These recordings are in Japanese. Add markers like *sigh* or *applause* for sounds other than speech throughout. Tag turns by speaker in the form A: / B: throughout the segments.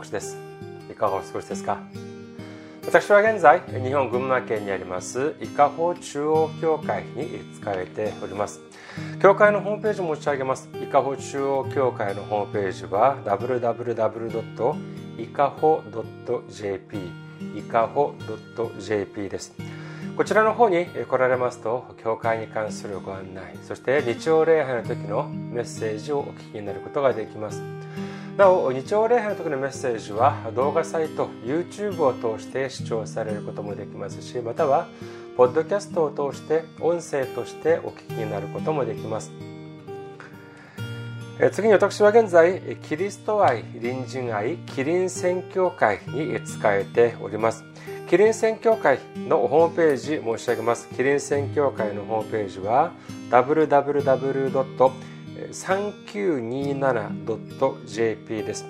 A: 牧師です。いかがお過ごしですか？私は現在日本群馬県にあります伊香保中央教会に仕えております。教会のホームページを持ち上げます。伊香保中央教会のホームページは www. いかほ .jp いかほ .jp です。こちらの方に来られますと教会に関するご案内そして日曜礼拝の時のメッセージをお聞きになることができます。なお日曜礼拝の時のメッセージは動画サイト YouTube を通して視聴されることもできますしまたはポッドキャストを通して音声としてお聞きになることもできます。次に私は現在キリスト愛隣人愛キリン宣教会に仕えております。キリン宣教会のホームページ申し上げます。キリン宣教会のホームページは www 3927.jp です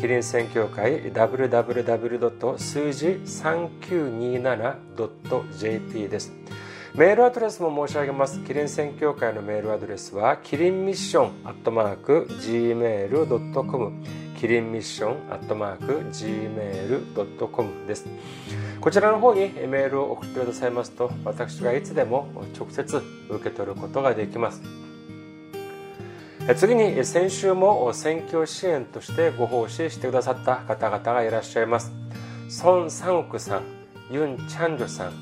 A: キリン宣教会 www. 数字 3927.jp ですメールアドレスも申し上げます。キリン宣教会のメールアドレスは、キリンミッションアットマーク gmail.com キリンミッションアットマーク gmail.com です。こちらの方にメールを送ってくださいますと、私がいつでも直接受け取ることができます。次に先週も選挙支援としてご奉仕してくださった方々がいらっしゃいます。孫三億さん、ユン・チャンジョさん、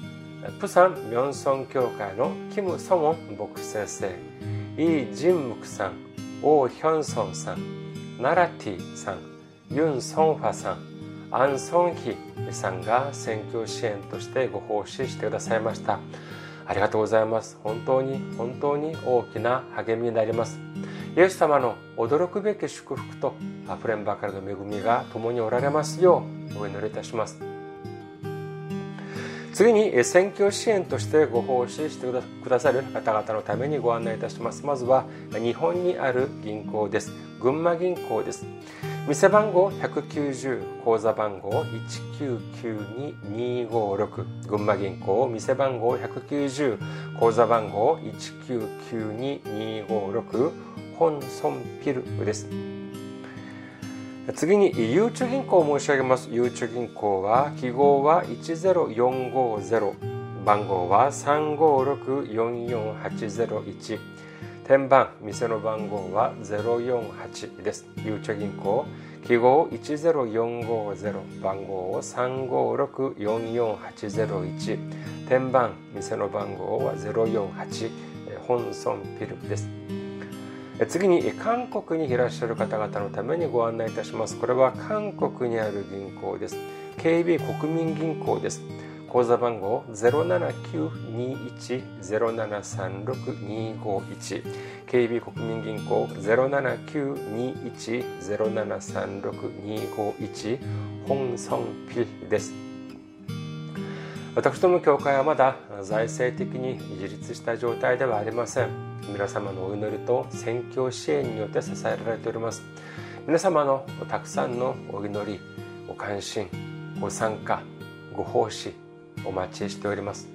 A: プサン・ミョンソン教会のキム・ソモン牧師先生、イ・ジンムクさん、オー・ヒョンソンさん、ナラティさん、ユン・ソンファさん、アン・ソンヒさんが選挙支援としてご奉仕してくださいました。ありがとうございます。本当に本当に大きな励みになります。イエス様の驚くべき祝福と溢れんばかりの恵みが共におられますようお祈りいたします。次に選挙支援としてご奉仕してくださる方々のためにご案内いたします。まずは日本にある銀行です。群馬銀行です。店番号190口座番号1992256群馬銀行店番号190口座番号1992256本村ピルです次に、ゆうちょ銀行を申し上げます。ゆうちょ銀行は、記号は10450、番号は356-44801、天番、店の番号は048です。ゆうちょ銀行、記号10450、番号を356-44801、天番、店の番号は048、本村ピルです。次に韓国にいらっしゃる方々のためにご案内いたします。これは韓国にある銀行です。KB 国民銀行です。口座番号07921-0736-251 KB 国民銀行07921-0736-251本村ピです。私ども教会はまだ財政的に自立した状態ではありません。皆様のお祈りと宣教支援によって支えられております。皆様のたくさんのお祈りご関心ご参加ご奉仕お待ちしております。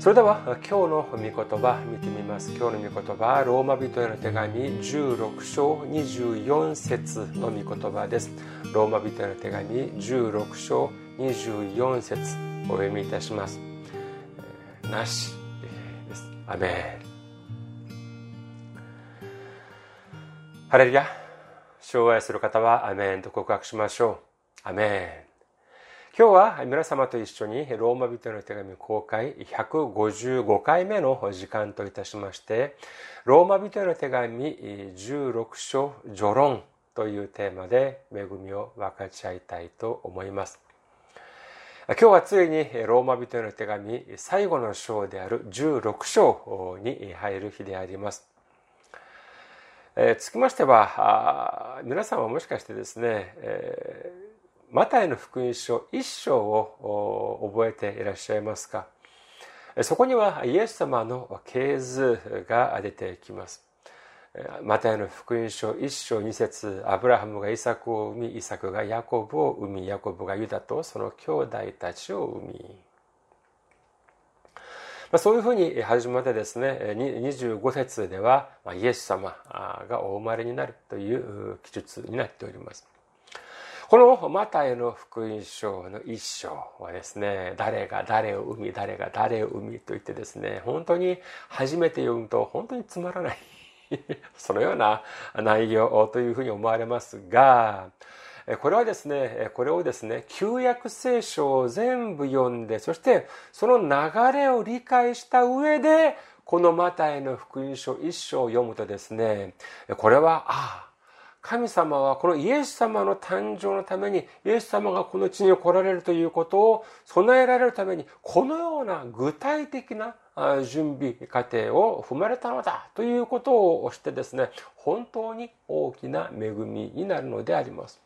A: それでは今日の御言葉見てみます。今日の御言葉はローマ人への手紙16章24節の御言葉です。ローマ人への手紙16章24節お読みいたします。なしアメン。ハレルヤ。障害する方はアメンと告白しましょう。アメン。今日は皆様と一緒にローマ人の手紙公開155回目の時間といたしましてローマ人の手紙16章序論というテーマで恵みを分かち合いたいと思います。今日はついにローマ人への手紙最後の章である16章に入る日であります。えつきましては皆さんはもしかしてですね、えマタイの福音書1章を覚えていらっしゃいますか？そこにはイエス様の系図が出てきます。マタイの福音書1章2節アブラハムがイサクを生みイサクがヤコブを生みヤコブがユダとその兄弟たちを生みまあ、そういうふうに始まってですね、25節では、イエス様がお生まれになるという記述になっております。このマタイの福音書の一章はですね、誰が誰を生み、誰が誰を生みと言ってですね、本当に初めて読むと本当につまらない。*laughs* そのような内容というふうに思われますが、これはですね、これをですね、旧約聖書を全部読んで、そしてその流れを理解した上で、このマタイの福音書一章を読むとですね、これは、ああ、神様はこのイエス様の誕生のためにイエス様がこの地に来られるということを備えられるためにこのような具体的な準備過程を踏まれたのだということをしてですね本当に大きな恵みになるのであります。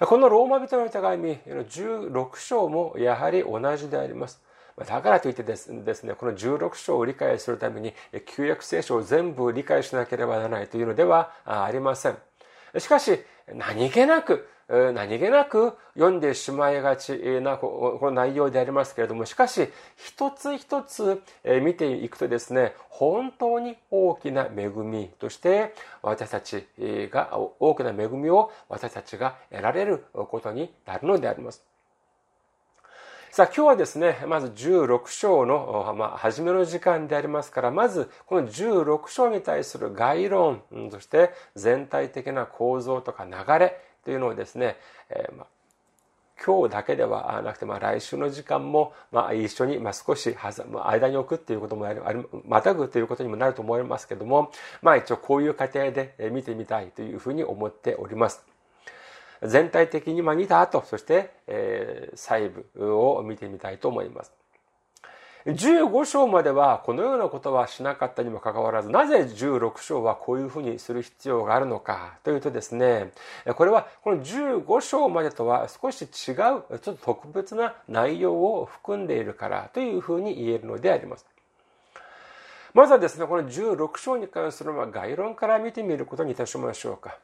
A: このローマ人の手紙の16章もやはり同じであります。だからといってですね、この16章を理解するために、旧約聖書を全部理解しなければならないというのではありません。しかし、何気なく、何気なく読んでしまいがちなこの内容でありますけれども、しかし、一つ一つ見ていくとですね、本当に大きな恵みとして、私たちが、大きな恵みを私たちが得られることになるのであります。さあ今日はですね、まず16章の、まあ、初めの時間でありますから、まずこの16章に対する概論、そして全体的な構造とか流れというのをですね、えー、まあ今日だけではなくて、まあ、来週の時間も、まあ、一緒に、まあ、少し間に置くっていうこともあり、またぐということにもなると思いますけども、まあ、一応こういう過程で見てみたいというふうに思っております。全体的に見た後、そして、えー、細部を見てみたいと思います。15章まではこのようなことはしなかったにもかかわらず、なぜ16章はこういうふうにする必要があるのかというとですね、これはこの15章までとは少し違う、ちょっと特別な内容を含んでいるからというふうに言えるのであります。まずはですね、この16章に関する概論から見てみることにいたしましょうか。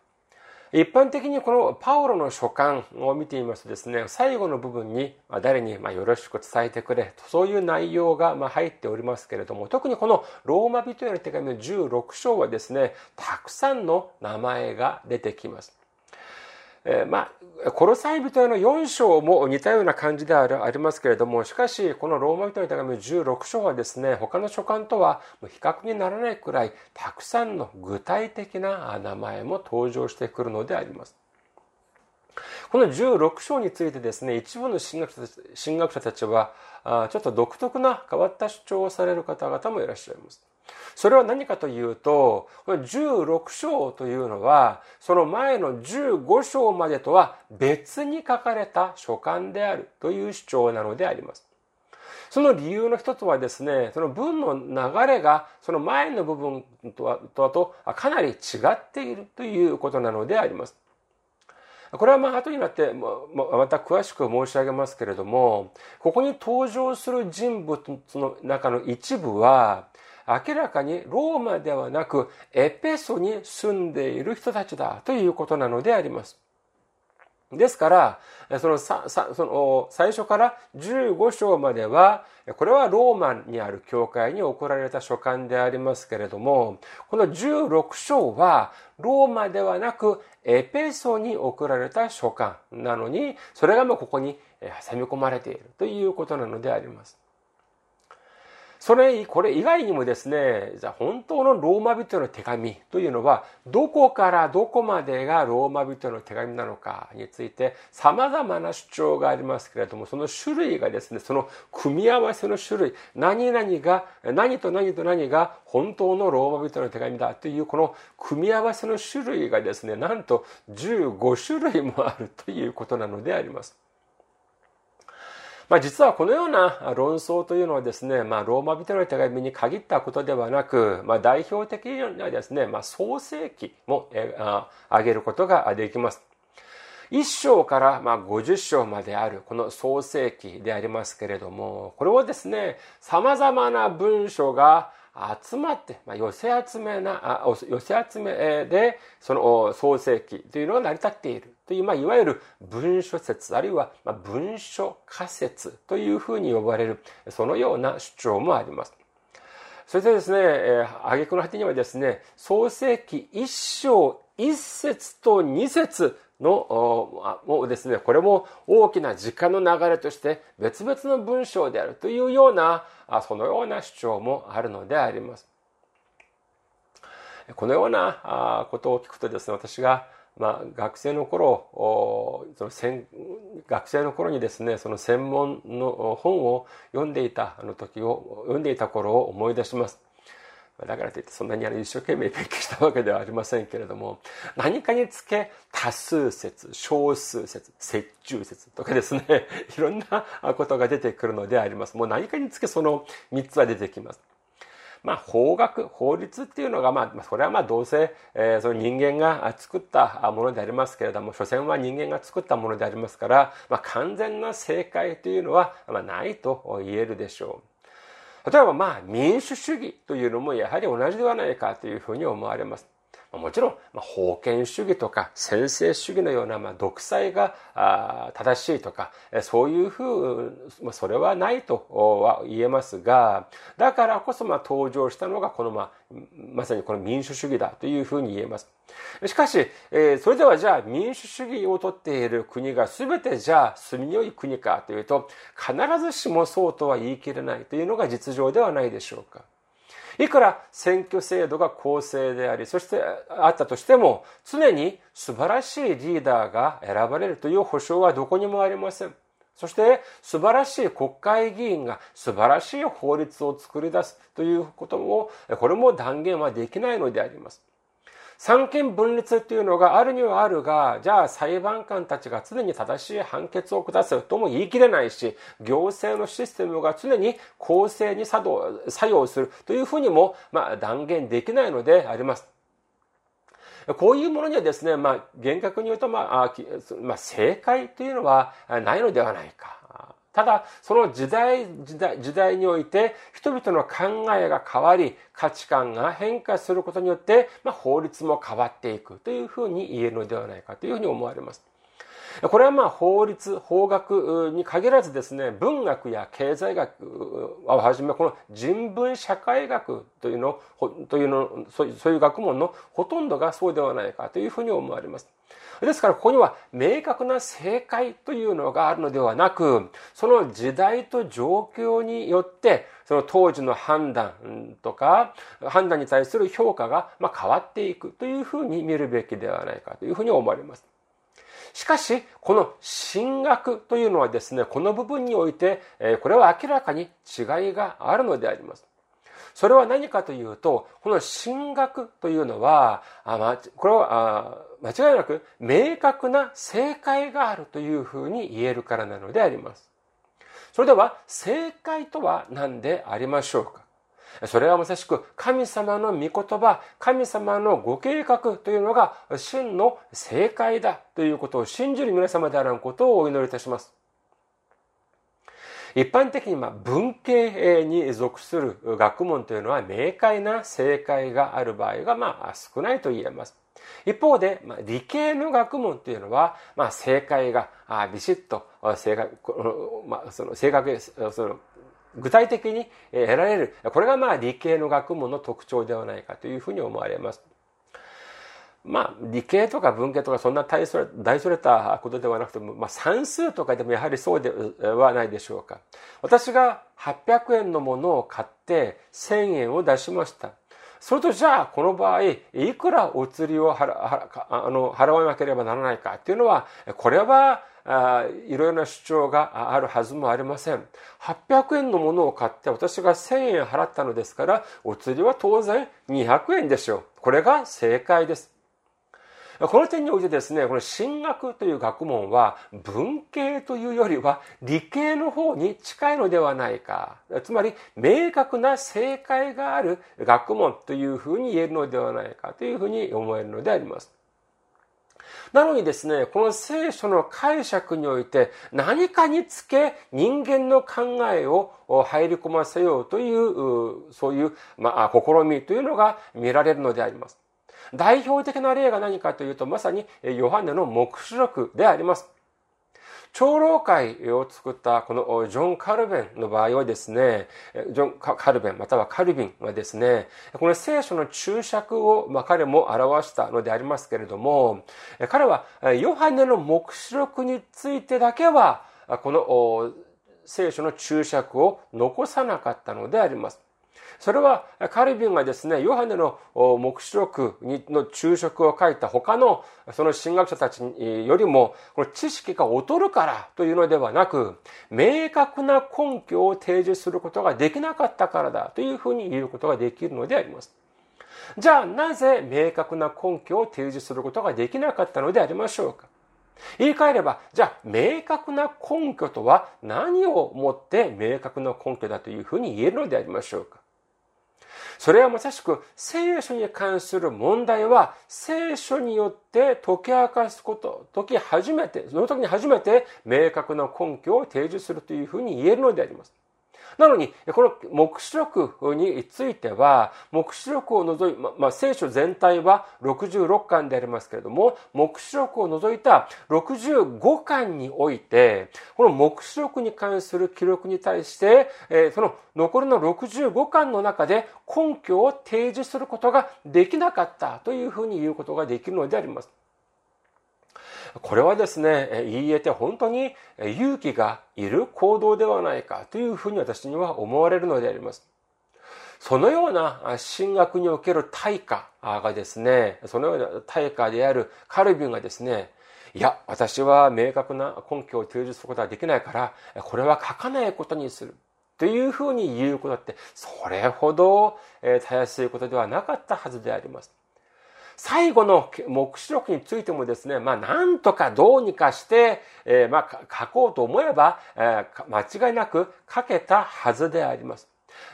A: 一般的にこのパウロの書簡を見てみますとですね、最後の部分に誰によろしく伝えてくれと、そういう内容が入っておりますけれども、特にこのローマ人への手紙の16章はですね、たくさんの名前が出てきます。えー、まあ、コロサイ人への4章も似たような感じでありますけれども、しかし、このローマ人の手紙16章はですね、他の書簡とは比較にならないくらい、たくさんの具体的な名前も登場してくるのであります。この16章についてですね、一部の神学者神学者たちは、ちょっと独特な変わった主張をされる方々もいらっしゃいます。それは何かというと、16章というのは、その前の15章までとは別に書かれた書簡であるという主張なのであります。その理由の一つはですね、その文の流れがその前の部分とはとかなり違っているということなのであります。これはまあ後になってまた詳しく申し上げますけれども、ここに登場する人物の中の一部は、明らかにローマではなくエペソに住んでいる人たちだということなのであります。ですから、そのささその最初から15章までは、これはローマにある教会に送られた書簡でありますけれども、この16章はローマではなくエペソに送られた書簡なのに、それがもうここに挟み込まれているということなのであります。それ、これ以外にもですね、じゃあ本当のローマ人の手紙というのは、どこからどこまでがローマ人の手紙なのかについて様々な主張がありますけれども、その種類がですね、その組み合わせの種類、何々が、何と何と何が本当のローマ人の手紙だというこの組み合わせの種類がですね、なんと15種類もあるということなのであります。まあ、実はこのような論争というのはですね、まあ、ローマ人の手紙に限ったことではなく、まあ、代表的にはですね、まあ、創世記も挙げることができます。1章からまあ50章まであるこの創世記でありますけれども、これをですね、様々な文書が集まって、まあ、寄せ集めな、寄せ集めで、その創世記というのが成り立っているという、まあ、いわゆる文書説、あるいは、文書仮説というふうに呼ばれる、そのような主張もあります。それでですね、えー、挙句の果てにはですね、創世記一章一節と二節の、もうですね、これも大きな時間の流れとして別々の文章であるというような、そのような主張もあるのであります。このようなことを聞くとですね、私がまあ、学生の頃その学生の頃にですねその専門の本を読んでいたあの時を読んでいた頃を思い出しますだからといってそんなに一生懸命勉強したわけではありませんけれども何かにつけ多数説少数説折衷説とかですね *laughs* いろんなことが出てくるのでありますもう何かにつけその3つは出てきますまあ、法学、法律っていうのが、まあ、それはまあ、どうせ、えー、その人間が作ったものでありますけれども、所詮は人間が作ったものでありますから、まあ、完全な正解というのは、まあ、ないと言えるでしょう。例えば、まあ、民主主義というのもやはり同じではないかというふうに思われます。もちろん、まあ、封建主義とか専制主義のような、まあ、独裁があ正しいとか、そういうふう、まあ、それはないとは言えますが、だからこそ、まあ、登場したのが、この、まあ、まさにこの民主主義だというふうに言えます。しかし、えー、それではじゃあ民主主義をとっている国が全てじゃあ住みよい国かというと、必ずしもそうとは言い切れないというのが実情ではないでしょうか。いくら選挙制度が公正であり、そしてあったとしても、常に素晴らしいリーダーが選ばれるという保証はどこにもありません。そして素晴らしい国会議員が素晴らしい法律を作り出すということも、これも断言はできないのであります。三権分立っていうのがあるにはあるが、じゃあ裁判官たちが常に正しい判決を下すとも言い切れないし、行政のシステムが常に公正に作動、作用するというふうにも、まあ、断言できないのであります。こういうものにはですね、まあ、厳格に言うと、まあ、まあ、正解というのはないのではないか。ただ、その時代、時代、時代において、人々の考えが変わり、価値観が変化することによって、まあ、法律も変わっていくというふうに言えるのではないかというふうに思われます。これはまあ法律、法学に限らずですね、文学や経済学をはじめ、この人文社会学というの、というの、そういう学問のほとんどがそうではないかというふうに思われます。ですからここには明確な正解というのがあるのではなく、その時代と状況によって、その当時の判断とか、判断に対する評価が変わっていくというふうに見るべきではないかというふうに思われます。しかし、この神学というのはですね、この部分において、これは明らかに違いがあるのであります。それは何かというと、この神学というのは、これは間違いなく明確な正解があるというふうに言えるからなのであります。それでは、正解とは何でありましょうか？それはまさしく神様の御言葉、神様のご計画というのが真の正解だということを信じる皆様であらんことをお祈りいたします。一般的に文系に属する学問というのは明快な正解がある場合がまあ少ないと言えます。一方で、理系の学問というのは、まあ、正解がビシッと正確、まあ、その正確その具体的に得られる。これがまあ理系の学問の特徴ではないかというふうに思われます。まあ、理系とか文系とかそんな大それ大それたことではなくても、まあ、算数とかでもやはりそうではないでしょうか。私が800円のものを買って1000円を出しました。それとじゃあ、この場合、いくらお釣りを払あの払わなければならないかっていうのは、これは、いろいろな主張があるはずもありません。800円のものを買って私が1000円払ったのですから、お釣りは当然200円でしょう。これが正解です。この点においてですね、この神学という学問は文系というよりは理系の方に近いのではないか。つまり明確な正解がある学問というふうに言えるのではないかというふうに思えるのであります。なのにですね、この聖書の解釈において何かにつけ人間の考えを入り込ませようという、そういう、まあ、試みというのが見られるのであります。代表的な例が何かというと、まさにヨハネの目視録であります。長老会を作ったこのジョン・カルベンの場合はですね、ジョン・カルベンまたはカルビンはですね、この聖書の注釈を、彼も表したのでありますけれども、彼はヨハネの目視録についてだけは、この聖書の注釈を残さなかったのであります。それはカルビンがですね、ヨハネの目視録の昼食を書いた他のその神学者たちよりも、この知識が劣るからというのではなく、明確な根拠を提示することができなかったからだというふうに言うことができるのであります。じゃあなぜ明確な根拠を提示することができなかったのでありましょうか？言い換えれば、じゃあ、明確な根拠とは何をもって明確な根拠だというふうに言えるのでありましょうか？それはまさしく聖書に関する問題は聖書によって解き明かすこと、解き始めて、その時に初めて明確な根拠を提示するというふうに言えるのであります。なのに、この目視録については、目視録を除い、ま、まあ、聖書全体は66巻でありますけれども、目視録を除いた65巻において、この目視録に関する記録に対して、え、その残りの65巻の中で根拠を提示することができなかったというふうに言うことができるのであります。これはですね、言い得て本当に勇気がいる行動ではないかというふうに私には思われるのであります。そのような神学における対価がですね、そのような対価であるカルビンがですね、いや、私は明確な根拠を提示することはできないから、これは書かないことにする。というふうに言うことって、それほどたやすいことではなかったはずであります。最後の目視録についてもですね、まあ、なんとかどうにかして、えー、まあ、書こうと思えば、えー、間違いなく書けたはずであります。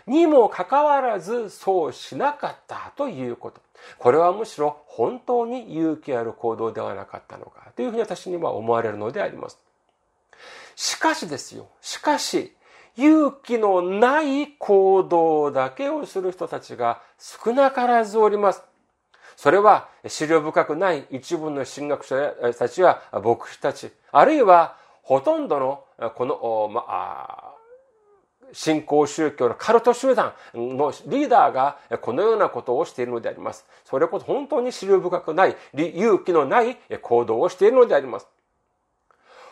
A: にもかかわらず、そうしなかったということ。これはむしろ本当に勇気ある行動ではなかったのか、というふうに私には思われるのであります。しかしですよ。しかし、勇気のない行動だけをする人たちが少なからずおります。それは資料深くない一部の神学者たちや牧師たち、あるいはほとんどのこの、まあ、信仰宗教のカルト集団のリーダーがこのようなことをしているのであります。それこそ本当に資料深くない、勇気のない行動をしているのであります。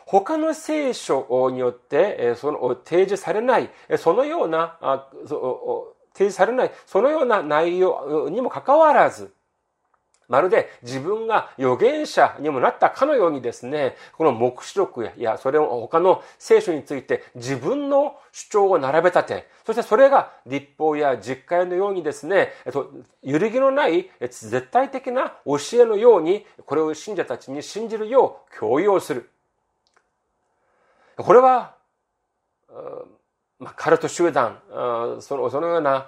A: 他の聖書によってその提示されない、そのような、提示されない、そのような内容にもかかわらず、まるで自分が預言者にもなったかのようにですね、この目視録や、それを他の聖書について自分の主張を並べ立て、そしてそれが立法や実会のようにですね、えっと、揺るぎのない絶対的な教えのように、これを信者たちに信じるよう強要する。これは、まあ、カルト集団、そのそのような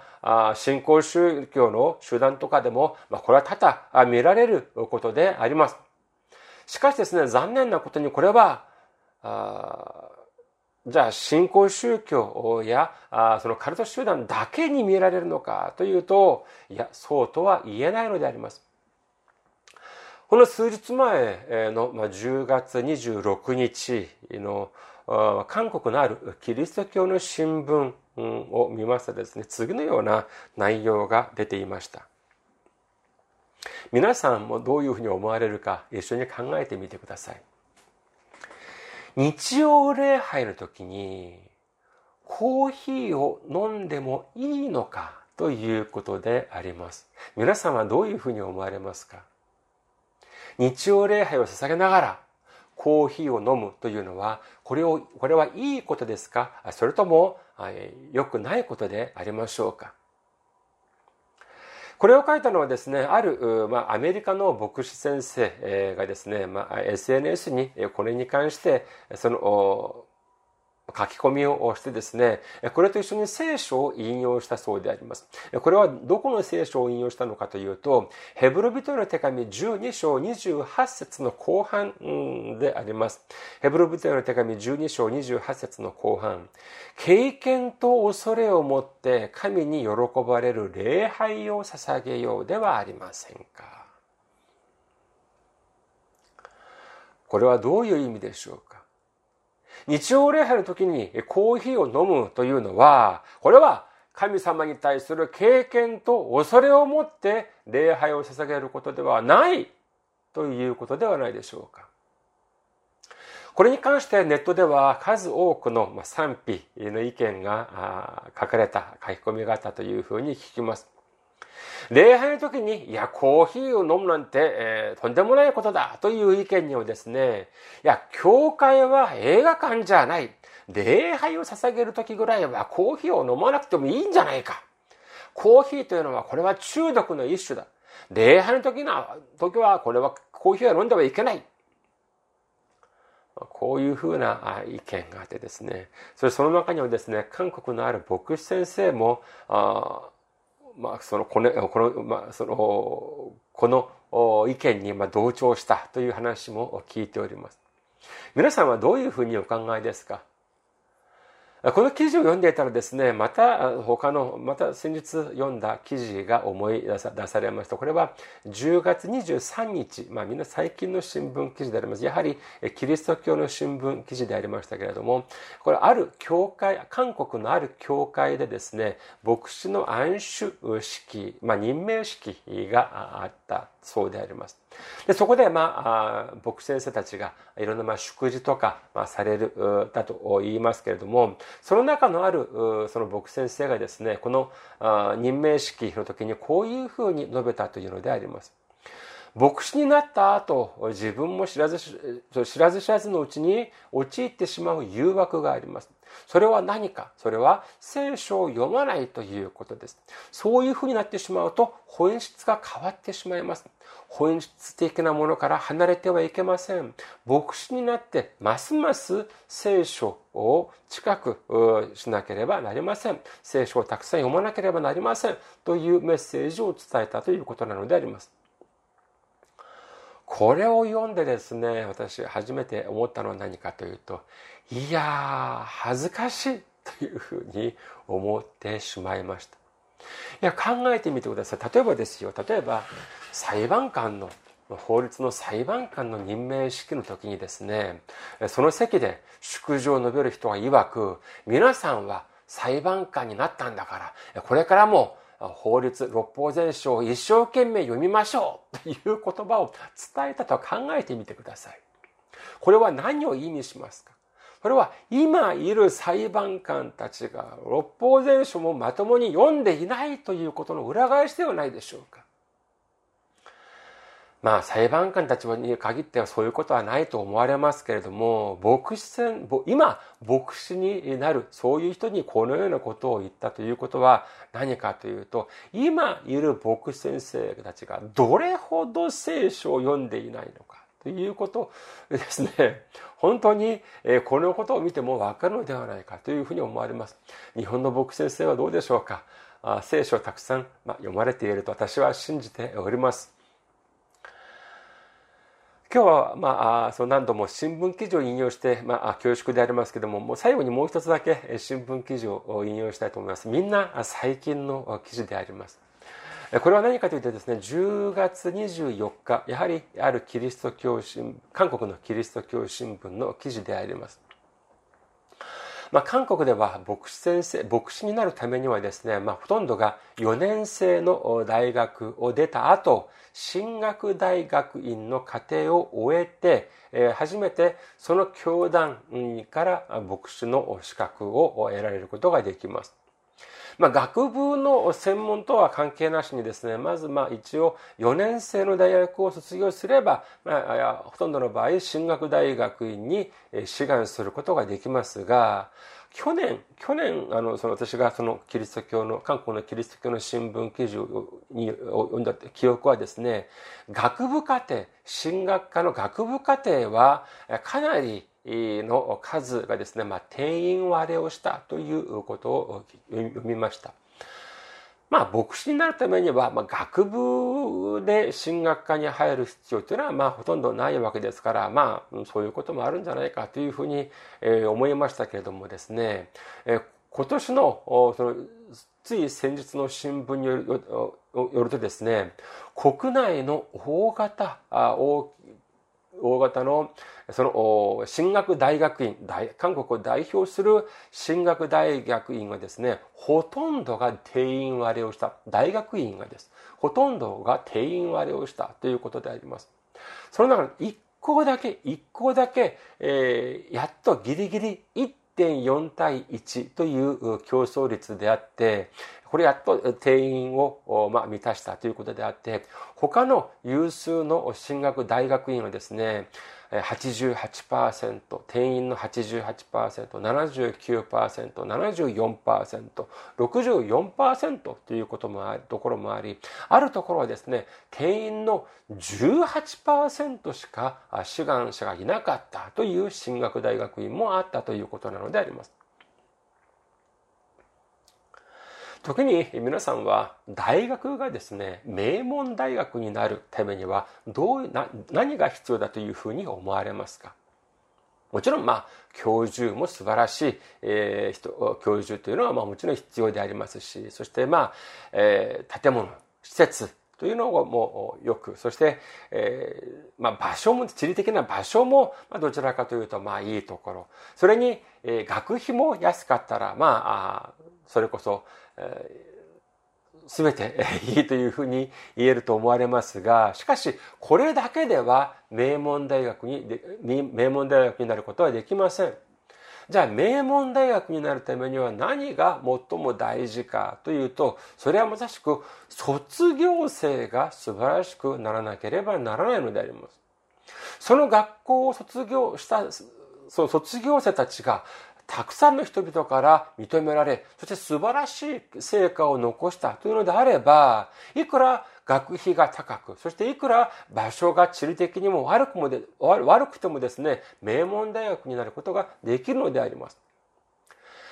A: 信仰宗教の集団とかでも、まあ、これは多々見られることであります。しかしですね、残念なことにこれは、じゃあ信仰宗教やそのカルト集団だけに見られるのかというと、いや、そうとは言えないのであります。この数日前の10月26日の韓国のあるキリスト教の新聞を見ますとですね、次のような内容が出ていました。皆さんもどういうふうに思われるか一緒に考えてみてください。日曜礼拝の時にコーヒーを飲んでもいいのかということであります。皆さんはどういうふうに思われますか？日曜礼拝を捧げながらコーヒーを飲むというのは、これを、これはいいことですか？それとも、良くないことでありましょうか？これを書いたのはですね、ある、まあ、アメリカの牧師先生がですね、まあ、SNS にこれに関して、その、書き込みをしてですね、これと一緒に聖書を引用したそうであります。これはどこの聖書を引用したのかというと、ヘブル人への手紙12章28節の後半であります。ヘブル人への手紙12章28節の後半。経験と恐れをもって神に喜ばれる礼拝を捧げようではありませんか。これはどういう意味でしょうか日曜礼拝の時にコーヒーを飲むというのは、これは神様に対する経験と恐れを持って礼拝を捧げることではないということではないでしょうか。これに関してネットでは数多くの賛否の意見が書かれた書き込みがあったというふうに聞きます。礼拝の時に、いや、コーヒーを飲むなんて、えー、とんでもないことだという意見にはですね、いや、教会は映画館じゃない。礼拝を捧げる時ぐらいはコーヒーを飲まなくてもいいんじゃないか。コーヒーというのはこれは中毒の一種だ。礼拝の時の時はこれはコーヒーは飲んではいけない。こういうふうな意見があってですね、それその中にはですね、韓国のある牧師先生も、あまあ、その、この、この、まあ、その、この意見に同調したという話も聞いております。皆さんはどういうふうにお考えですか？この記事を読んでいたらですね、また他の、また先日読んだ記事が思い出されました。これは10月23日、まあみんな最近の新聞記事であります。やはりキリスト教の新聞記事でありましたけれども、これある教会、韓国のある教会でですね、牧師の暗守式、まあ任命式があったそうであります。でそこで、まあ、牧師先生たちがいろんな、まあ、祝辞とか、まあ、される、だと言いますけれども、その中のある、その牧先生がですね、この任命式の時にこういうふうに述べたというのであります。牧師になった後、自分も知らず知らず知らずのうちに陥ってしまう誘惑があります。それは何か？それは聖書を読まないということです。そういうふうになってしまうと本質が変わってしまいます。本質的なものから離れてはいけません。牧師になってますます聖書を近くしなければなりません。聖書をたくさん読まなければなりません。というメッセージを伝えたということなのであります。これを読んでですね、私初めて思ったのは何かというと、いやー、恥ずかしいというふうに思ってしまいました。いや、考えてみてください。例えばですよ、例えば裁判官の法律の裁判官の任命式の時にですね、その席で祝辞を述べる人は曰く、皆さんは裁判官になったんだから、これからも法律、六法全書を一生懸命読みましょう *laughs* という言葉を伝えたと考えてみてください。これは何を意味しますか？これは今いる裁判官たちが六法全書もまともに読んでいないということの裏返しではないでしょうか？まあ裁判官たちに限ってはそういうことはないと思われますけれども、牧師戦、今牧師になる、そういう人にこのようなことを言ったということは何かというと、今いる牧師先生たちがどれほど聖書を読んでいないのか。ということですね、*laughs* 本当にこのことを見てもわかるのではないかというふうに思われます。日本の牧師先生はどうでしょうか？聖書をたくさん読まれていると私は信じております。今日は、まあ、その何度も新聞記事を引用して、まあ、恐縮でありますけども、もう最後にもう一つだけ新聞記事を引用したいと思います。みんな最近の記事であります。これは何かというとですね、10月24日、やはりあるキリスト教新、韓国のキリスト教新聞の記事であります。まあ、韓国では牧師先生、牧師になるためにはですね、まあ、ほとんどが4年生の大学を出た後、進学大学院の課程を終えて、初めてその教団から牧師の資格を得られることができます。まあ、学部の専門とは関係なしにですね、まずまあ一応4年生の大学を卒業すれば、まあ、ほとんどの場合進学大学院に志願することができますが、去年、去年、あの、その私がそのキリスト教の、韓国のキリスト教の新聞記事に読んだ記憶はですね、学部課程、進学科の学部課程はかなりの数がですね、まあ、定員割れをしたということを読みました。まあ、牧師になるためには、まあ、学部で進学科に入る必要というのは、まあ、ほとんどないわけですから、まあ、そういうこともあるんじゃないかというふうに、えー、思いましたけれどもですね、えー、今年の、その、つい先日の新聞によるとですね、国内の大型、大大型のその進学大学院韓国を代表する進学大学院はですねほとんどが定員割れをした大学院がです。ほとんどが定員割れをしたということであります。その中の1校だけ1校だけ、えー、やっとギリギリ1.4対1という競争率であってこれやっと定員を、まあ、満たしたということであって、他の有数の進学大学院はですね、88%、定員の88%、79%、74%、64%ということもある、ところもあり、あるところはですね、定員の18%しか志願者がいなかったという進学大学院もあったということなのであります。特に皆さんは大学がですね、名門大学になるためにはどうな何が必要だというふうに思われますか？もちろん、まあ、教授も素晴らしい、えー、人、教授というのは、まあ、もちろん必要でありますし、そして、まあ、えー、建物、施設というのもよく、そして、えー、まあ、場所も、地理的な場所も、まあ、どちらかというと、まあ、いいところ。それに、えー、学費も安かったら、まあ、あそれこそ、えすべていいというふうに言えると思われますが、しかし、これだけでは名門大学に、名門大学になることはできません。じゃあ、名門大学になるためには何が最も大事かというと、それはまさしく卒業生が素晴らしくならなければならないのであります。その学校を卒業した、その卒業生たちがたくさんの人々から認められ、そして素晴らしい成果を残したというのであれば、いくら学費が高く、そしていくら場所が地理的にも悪くもで悪くてもですね、名門大学になることができるのであります。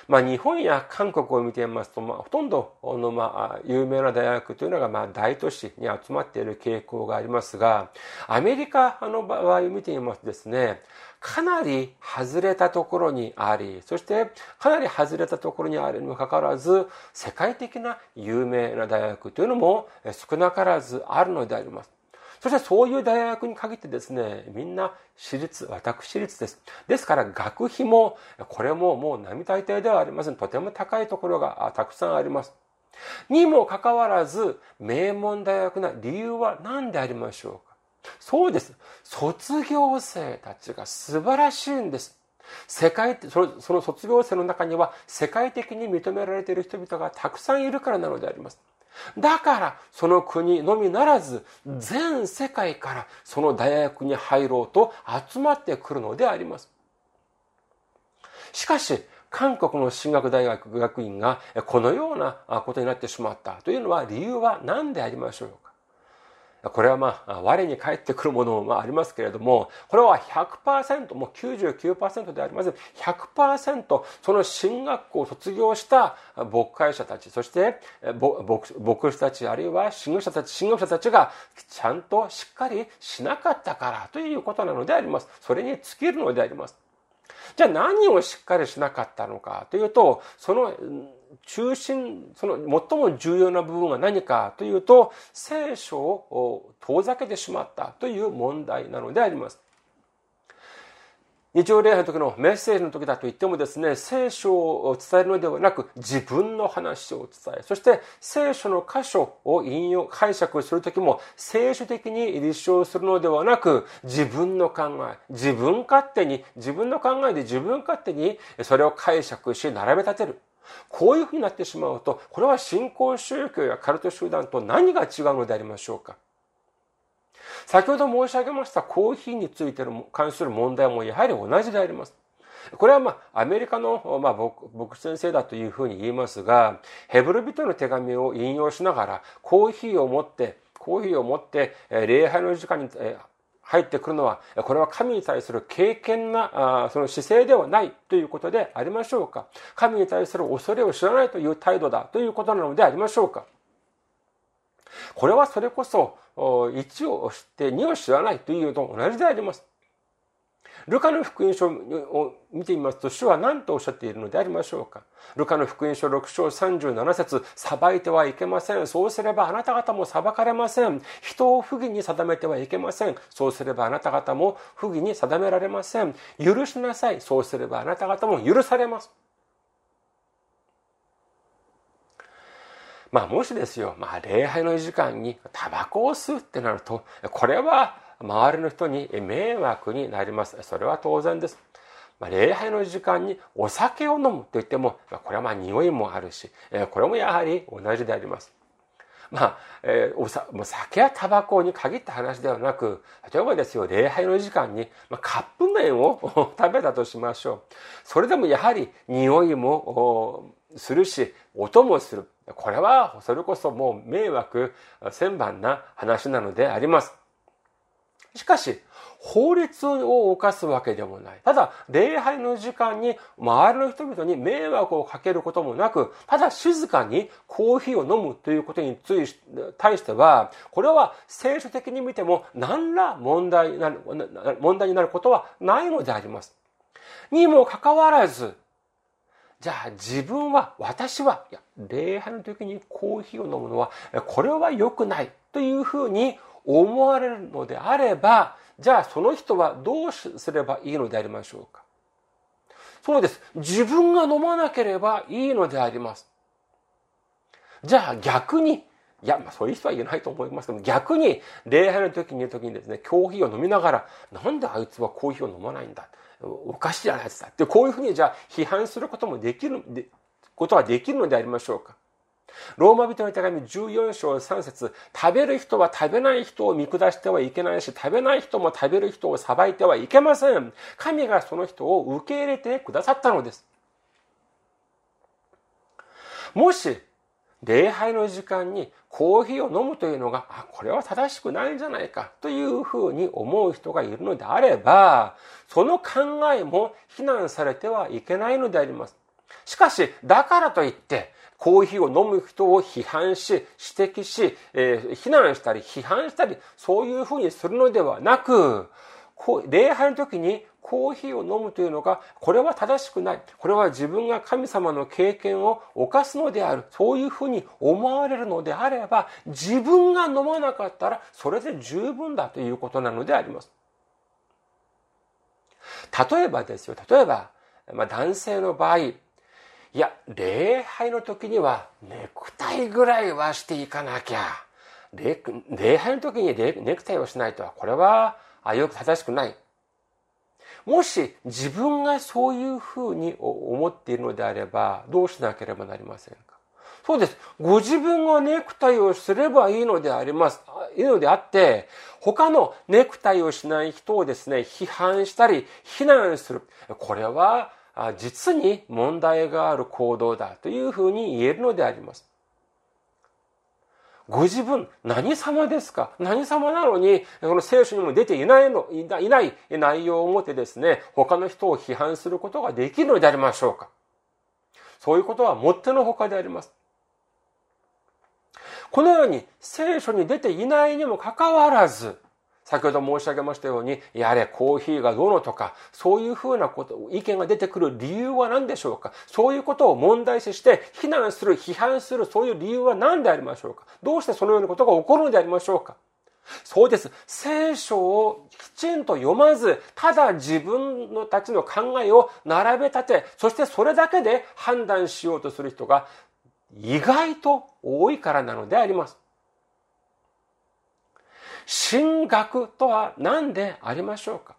A: まあ、日本や韓国を見てみますと、まあ、ほとんどの、まあ、有名な大学というのが、まあ、大都市に集まっている傾向がありますが、アメリカの場合を見てみますとですね、かなり外れたところにあり、そしてかなり外れたところにあるにもかかわらず、世界的な有名な大学というのも少なからずあるのであります。そしてそういう大学に限ってですね、みんな私立、私立です。ですから学費も、これももう並大抵ではありません。とても高いところがたくさんあります。にもかかわらず、名門大学な理由は何でありましょうかそうです。卒業生たちが素晴らしいんです。世界、その卒業生の中には世界的に認められている人々がたくさんいるからなのであります。だから、その国のみならず、全世界からその大学に入ろうと集まってくるのであります。しかし、韓国の進学大学学院がこのようなことになってしまったというのは理由は何でありましょうか？これはまあ、我に返ってくるものもありますけれども、これは100%、もう99%でありません。100%その進学校を卒業した牧会者たち、そして牧師たち、あるいは進学者たち、進学者たちがちゃんとしっかりしなかったからということなのであります。それに尽きるのであります。じゃあ何をしっかりしなかったのかというと、その中心、その最も重要な部分は何かというと、聖書を遠ざけてしまったという問題なのであります。日曜礼拝の時のメッセージの時だと言ってもですね、聖書を伝えるのではなく、自分の話を伝え、そして聖書の箇所を引用、解釈する時も、聖書的に立証するのではなく、自分の考え、自分勝手に、自分の考えで自分勝手にそれを解釈し、並べ立てる。こういうふうになってしまうと、これは新興宗教やカルト集団と何が違うのでありましょうか？先ほど申し上げましたコーヒーについての関する問題もやはり同じであります。これはまあ、アメリカの、まあ、牧師先生だというふうに言いますが、ヘブル人の手紙を引用しながら、コーヒーを持って、コーヒーを持って、礼拝の時間に入ってくるのは、これは神に対する敬虔な、その姿勢ではないということでありましょうか神に対する恐れを知らないという態度だということなのでありましょうかこれはそれこそ、1を知って2を知らないというのと同じであります。ルカの福音書を見てみますと、主は何とおっしゃっているのでありましょうか？ルカの福音書6章37節裁いてはいけません。そうすればあなた方も裁かれません。人を不義に定めてはいけません。そうすればあなた方も不義に定められません。許しなさい。そうすればあなた方も許されます。まあもしですよ、まあ礼拝の時間にタバコを吸うってなると、これは周りの人に迷惑になります。それは当然です。まあ、礼拝の時間にお酒を飲むと言っても、これはまあ匂いもあるし、これもやはり同じであります。まあ、えー、おさもう酒やタバコに限った話ではなく、例えばですよ、礼拝の時間に、まあ、カップ麺を *laughs* 食べたとしましょう。それでもやはり匂いもするし、音もする。これは、それこそもう迷惑千番な話なのであります。しかし、法律を犯すわけでもない。ただ、礼拝の時間に周りの人々に迷惑をかけることもなく、ただ静かにコーヒーを飲むということに対しては、これは聖書的に見ても何ら問題になる問題になることはないのであります。にもかかわらず、じゃあ自分は、私は、いや、礼拝の時にコーヒーを飲むのは、これは良くないというふうに思われるのであれば、じゃあその人はどうすればいいのでありましょうか？そうです。自分が飲まなければいいのであります。じゃあ逆に、いや、まあそういう人は言えないと思いますけど、逆に礼拝の時に時にですね、コーヒーを飲みながら、なんであいつはコーヒーを飲まないんだ？おかしいじゃないですか。で、こういうふうにじゃあ批判することもできる、ことはできるのでありましょうか？ローマ人の手紙14章3節食べる人は食べない人を見下してはいけないし、食べない人も食べる人を裁いてはいけません。神がその人を受け入れてくださったのです。もし、礼拝の時間にコーヒーを飲むというのが、あ、これは正しくないんじゃないかというふうに思う人がいるのであれば、その考えも非難されてはいけないのであります。しかし、だからといって、コーヒーを飲む人を批判し、指摘し、えー、非難したり、批判したり、そういうふうにするのではなく、礼拝の時にコーヒーを飲むというのが、これは正しくない。これは自分が神様の経験を犯すのである。そういうふうに思われるのであれば、自分が飲まなかったら、それで十分だということなのであります。例えばですよ。例えば、まあ、男性の場合、いや、礼拝の時にはネクタイぐらいはしていかなきゃ。礼拝の時にネクタイをしないとは、これはあよく正しくない。もし自分がそういうふうに思っているのであれば、どうしなければなりませんかそうです。ご自分がネクタイをすればいいのであります。いいのであって、他のネクタイをしない人をですね、批判したり、非難する。これは実に問題がある行動だというふうに言えるのであります。ご自分、何様ですか？何様なのに、この聖書にも出ていないの、いない内容をもってですね、他の人を批判することができるのでありましょうか？そういうことはもってのほかであります。このように聖書に出ていないにもかかわらず、先ほど申し上げましたように、やれ、コーヒーがどうのとか、そういうふうなこと、意見が出てくる理由は何でしょうか？そういうことを問題視して、非難する、批判する、そういう理由は何でありましょうか？どうしてそのようなことが起こるのでありましょうか？そうです。聖書をきちんと読まず、ただ自分のたちの考えを並べ立て、そしてそれだけで判断しようとする人が意外と多いからなのであります。神学とは何でありましょうか？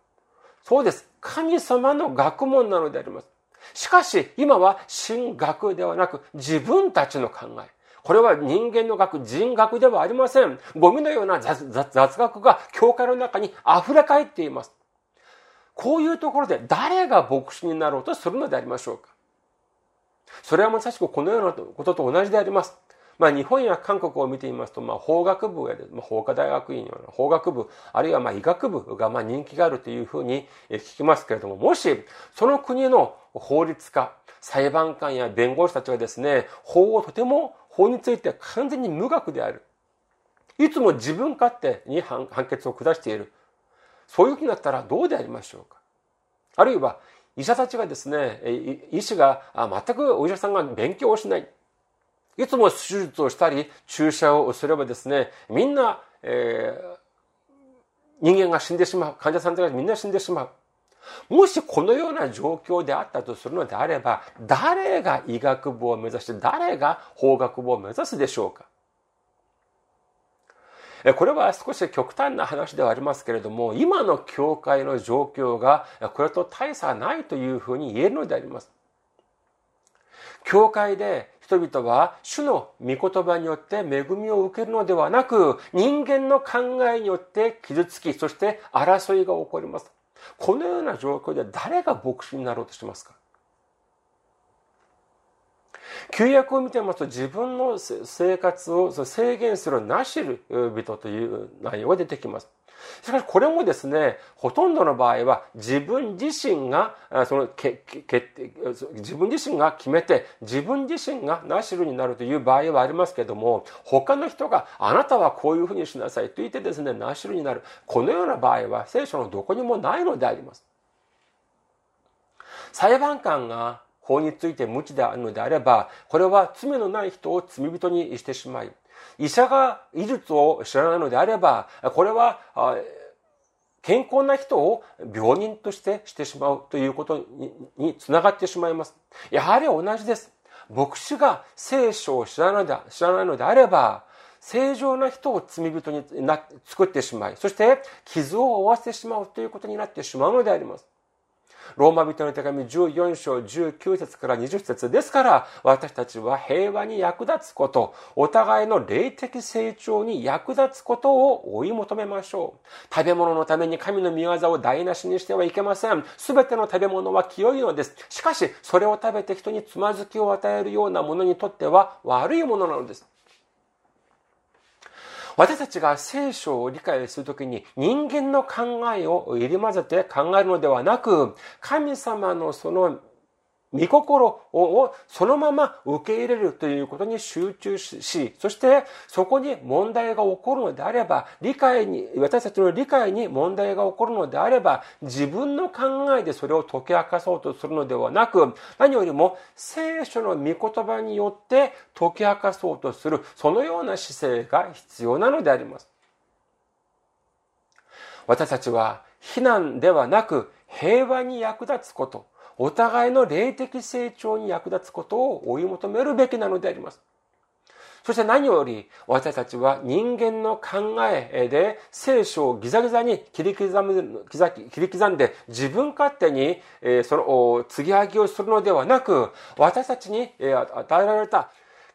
A: そうです。神様の学問なのであります。しかし、今は神学ではなく自分たちの考え。これは人間の学、人学ではありません。ゴミのような雑学が教会の中に溢れ返っています。こういうところで誰が牧師になろうとするのでありましょうか？それはまさしくこのようなことと同じであります。まあ、日本や韓国を見てみますと、まあ、法学部や、まあ、法科大学院の法学部、あるいはまあ医学部がまあ人気があるというふうに聞きますけれども、もし、その国の法律家、裁判官や弁護士たちがですね、法をとても、法について完全に無学である。いつも自分勝手に判決を下している。そういうふうになったらどうでありましょうかあるいは、医者たちがですね、医師が、全くお医者さんが勉強をしない。いつも手術をしたり、注射をすればですね、みんな、えー、人間が死んでしまう。患者さんたちがみんな死んでしまう。もしこのような状況であったとするのであれば、誰が医学部を目指して、誰が法学部を目指すでしょうかこれは少し極端な話ではありますけれども、今の教会の状況がこれと大差ないというふうに言えるのであります。教会で人々は主の御言葉によって恵みを受けるのではなく、人間の考えによって傷つき、そして争いが起こります。このような状況で誰が牧師になろうとしますか？旧約を見てますと自分の生活を制限するなしる人という内容が出てきます。しかしこれもですね、ほとんどの場合は自分自身が、そのけけ自分自身が決めて、自分自身がナシルになるという場合はありますけども、他の人があなたはこういうふうにしなさいと言ってですね、ナシルになる。このような場合は聖書のどこにもないのであります。裁判官が法について無知であるのであれば、これは罪のない人を罪人にしてしまい、医者が医術を知らないのであれば、これは健康な人を病人としてしてしまうということにつながってしまいます。やはり同じです。牧師が聖書を知らない知らないのであれば、正常な人を罪人にな作ってしまい、そして傷を負わせてしまうということになってしまうのであります。ローマ人の手紙14章19節から20節ですから、私たちは平和に役立つこと、お互いの霊的成長に役立つことを追い求めましょう。食べ物のために神の御業を台無しにしてはいけません。すべての食べ物は清いのです。しかし、それを食べて人につまずきを与えるようなものにとっては悪いものなのです。私たちが聖書を理解するときに人間の考えを入り混ぜて考えるのではなく、神様のその御心をそのまま受け入れるということに集中し、そしてそこに問題が起こるのであれば、理解に、私たちの理解に問題が起こるのであれば、自分の考えでそれを解き明かそうとするのではなく、何よりも聖書の御言葉によって解き明かそうとする、そのような姿勢が必要なのであります。私たちは非難ではなく平和に役立つこと、お互いの霊的成長に役立つことを追い求めるべきなのであります。そして何より私たちは人間の考えで聖書をギザギザに切り刻む切り刻んで自分勝手にその継ぎ上げをするのではなく私たちに与えられた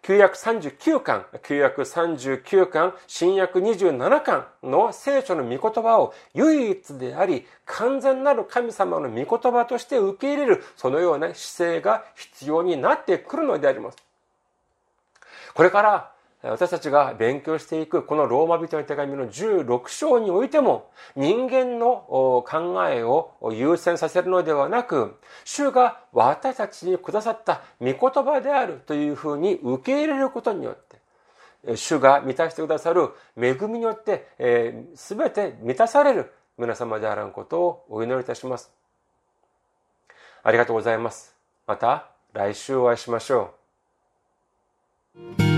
A: 旧約39巻、旧約39巻、新約27巻の聖書の御言葉を唯一であり、完全なる神様の御言葉として受け入れる、そのような姿勢が必要になってくるのであります。これから私たちが勉強していくこのローマ人の手紙の16章においても人間の考えを優先させるのではなく主が私たちにくださった御言葉であるというふうに受け入れることによって主が満たしてくださる恵みによって、えー、全て満たされる皆様であらんことをお祈りいたします。ありがとうございます。また来週お会いしましょう。